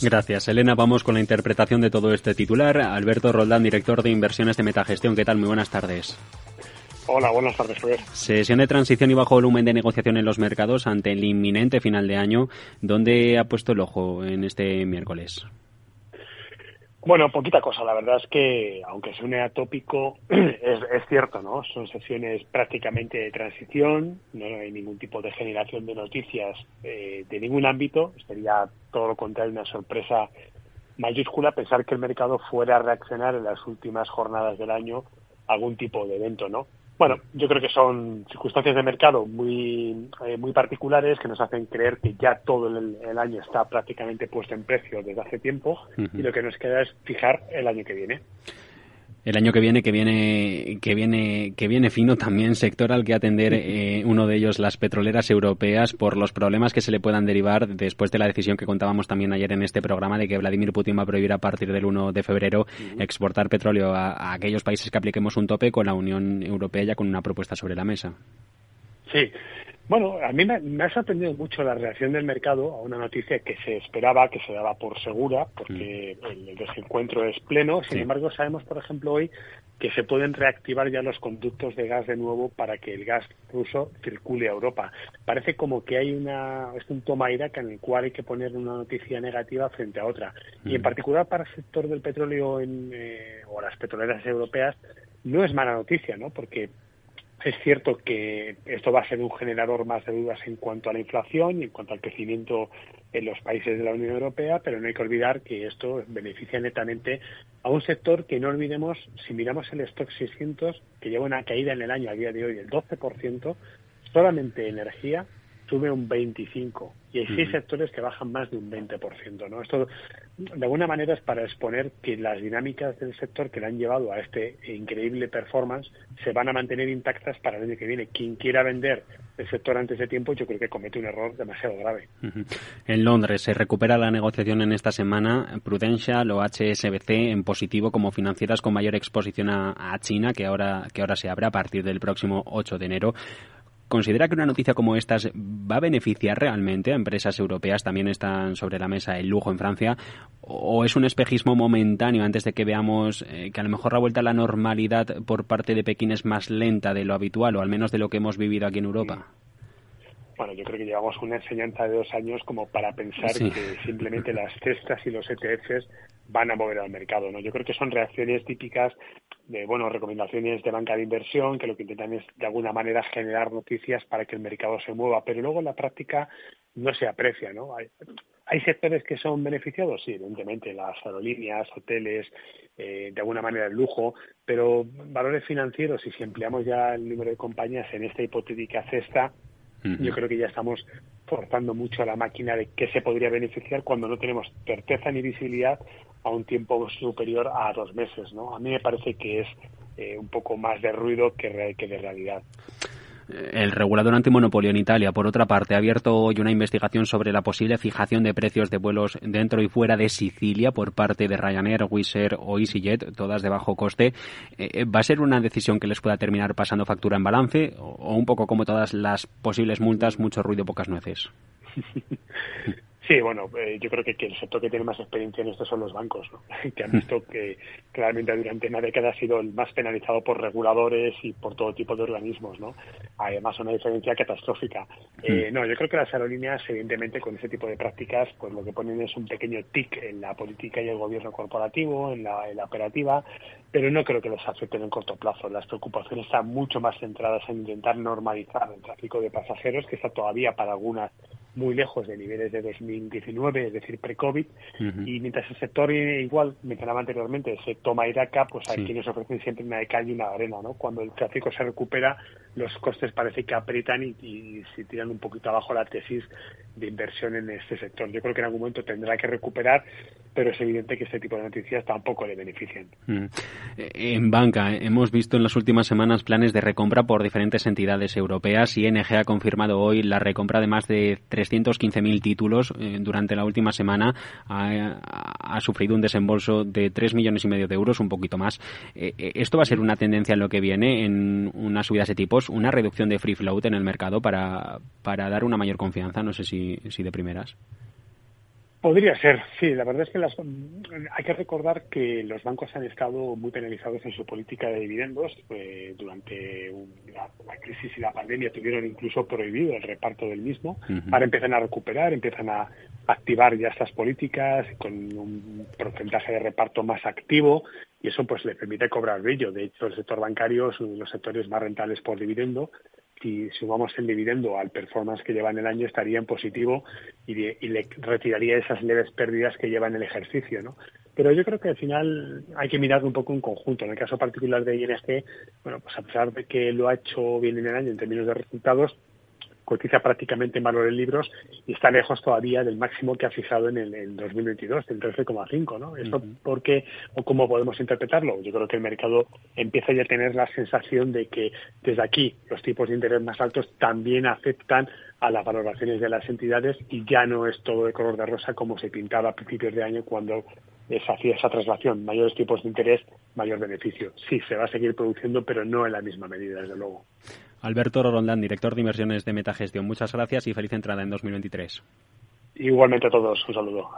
Gracias, Elena. Vamos con la interpretación de todo este titular. Alberto Roldán, director de inversiones de Metagestión. ¿Qué tal? Muy buenas tardes. Hola, buenas tardes, Sesión de transición y bajo volumen de negociación en los mercados ante el inminente final de año. ¿Dónde ha puesto el ojo en este miércoles? Bueno, poquita cosa. La verdad es que, aunque suene atópico, es, es cierto, ¿no? Son sesiones prácticamente de transición, no hay ningún tipo de generación de noticias eh, de ningún ámbito. Sería todo lo contrario, una sorpresa mayúscula pensar que el mercado fuera a reaccionar en las últimas jornadas del año a algún tipo de evento, ¿no? Bueno, yo creo que son circunstancias de mercado muy, eh, muy particulares que nos hacen creer que ya todo el, año está prácticamente puesto en precio desde hace tiempo y lo que nos queda es fijar el año que viene el año que viene que viene que viene que viene fino también sector al que atender eh, uno de ellos las petroleras europeas por los problemas que se le puedan derivar después de la decisión que contábamos también ayer en este programa de que Vladimir Putin va a prohibir a partir del 1 de febrero exportar petróleo a aquellos países que apliquemos un tope con la Unión Europea ya con una propuesta sobre la mesa. Sí, bueno, a mí me, ha sorprendido mucho la reacción del mercado a una noticia que se esperaba, que se daba por segura, porque mm. el, desencuentro es pleno. Sin embargo, sabemos, por ejemplo, hoy que se pueden reactivar ya los conductos de gas de nuevo para que el gas ruso circule a Europa. Parece como que hay una, es un toma iraca en el cual hay que poner una noticia negativa frente a otra. Y en mm. particular para el sector del petróleo en, eh, o las petroleras europeas no es mala noticia, ¿no? Porque es cierto que esto va a ser un generador más de dudas en cuanto a la inflación y en cuanto al crecimiento en los países de la Unión Europea, pero no hay que olvidar que esto beneficia netamente a un sector que no olvidemos, si miramos el stock 600, que lleva una caída en el año a día de hoy del 12%, solamente energía sube un 25 y hay seis sectores que bajan más de un 20%. ¿no? Esto, de alguna manera, es para exponer que las dinámicas del sector que le han llevado a este increíble performance se van a mantener intactas para el año que viene. Quien quiera vender el sector antes de tiempo, yo creo que comete un error demasiado grave. En Londres se recupera la negociación en esta semana. Prudential o HSBC en positivo como financieras con mayor exposición a, a China, que ahora, que ahora se abre a partir del próximo 8 de enero. ¿Considera que una noticia como esta va a beneficiar realmente a empresas europeas? También están sobre la mesa el lujo en Francia. ¿O es un espejismo momentáneo antes de que veamos eh, que a lo mejor la vuelta a la normalidad por parte de Pekín es más lenta de lo habitual o al menos de lo que hemos vivido aquí en Europa? Bueno, yo creo que llevamos una enseñanza de dos años como para pensar que simplemente las cestas y los ETFs van a mover al mercado, ¿no? Yo creo que son reacciones típicas de, bueno, recomendaciones de banca de inversión que lo que intentan es de alguna manera generar noticias para que el mercado se mueva, pero luego en la práctica no se aprecia, ¿no? Hay, ¿Hay sectores que son beneficiados? Sí, evidentemente, las aerolíneas, hoteles, eh, de alguna manera el lujo, pero valores financieros, y si empleamos ya el número de compañías en esta hipotética cesta, yo creo que ya estamos forzando mucho a la máquina de qué se podría beneficiar cuando no tenemos certeza ni visibilidad a un tiempo superior a dos meses. ¿no? A mí me parece que es eh, un poco más de ruido que, que de realidad. El regulador antimonopolio en Italia, por otra parte, ha abierto hoy una investigación sobre la posible fijación de precios de vuelos dentro y fuera de Sicilia por parte de Ryanair, Wizz Air o EasyJet, todas de bajo coste. Eh, ¿Va a ser una decisión que les pueda terminar pasando factura en balance o un poco como todas las posibles multas, mucho ruido, pocas nueces? Sí, bueno, eh, yo creo que, el sector que tiene más experiencia en esto son los bancos, ¿no? que han visto que claramente durante una década ha sido el más penalizado por reguladores y por todo tipo de organismos, ¿no? Además, una diferencia catastrófica. Eh, no, yo creo que las aerolíneas, evidentemente, con ese tipo de prácticas, pues lo que ponen es un pequeño tic en la política y el gobierno corporativo, en la, en la operativa, pero no creo que les afecten en corto plazo. Las preocupaciones están mucho más centradas en intentar normalizar el tráfico de pasajeros, que está todavía para algunas muy lejos de niveles de 2019, es decir, pre-COVID, y mientras el sector igual, mencionaba anteriormente, se toma Iraca, pues hay quienes ofrecen siempre una de calle y una de arena, ¿no? Cuando el tráfico se recupera, los costes parece que aprietan y, y, se tiran un poquito abajo la tesis de inversión en este sector. Yo creo que en algún momento tendrá que recuperar, pero es evidente que este tipo de noticias tampoco le benefician. Mm. En banca, hemos visto en las últimas semanas planes de recompra por diferentes entidades europeas y ING ha confirmado hoy la recompra de más de 315.000 títulos eh, durante la última semana. Ha, sufrido un desembolso de 3 millones y medio de euros, un poquito más. Eh, eh, ¿Esto va a ser una tendencia en lo que viene, en una subida de ese tipo, una reducción de free float en el mercado para, para dar una mayor confianza? No sé si, si de primeras. Podría ser, sí. La verdad es que las, hay que recordar que los bancos han estado muy penalizados en su política de dividendos. Eh, durante la, crisis y la pandemia tuvieron incluso prohibido el reparto del mismo. Ahora empiezan a recuperar, empiezan a activar ya estas políticas con un porcentaje de reparto más activo y eso pues le permite cobrar brillo. De hecho, el sector bancario es uno de los sectores más rentables por dividendo si sumamos el dividendo al performance que lleva en el año, estaría en positivo y, le retiraría esas leves pérdidas que lleva en el ejercicio, ¿no? Pero yo creo que al final hay que mirar un poco en conjunto. En el caso particular de ING, bueno, pues a pesar de que lo ha hecho bien en el año en términos de resultados, cotiza prácticamente en valor en libros y está lejos todavía del máximo que ha fijado en el 2022, del 13,5, ¿no? ¿Eso por qué o cómo podemos interpretarlo? Yo creo que el mercado empieza ya a tener la sensación de que desde aquí los tipos de interés más altos también afectan a las valoraciones de las entidades y ya no es todo de color de rosa como se pintaba a principios de año cuando se hacía esa traslación, mayores tipos de interés, mayor beneficio. Sí, se va a seguir produciendo, pero no en la misma medida, desde luego. Alberto Rondán, director de inversiones de Metagestión. Muchas gracias y feliz entrada en 2023. Igualmente a todos, un saludo.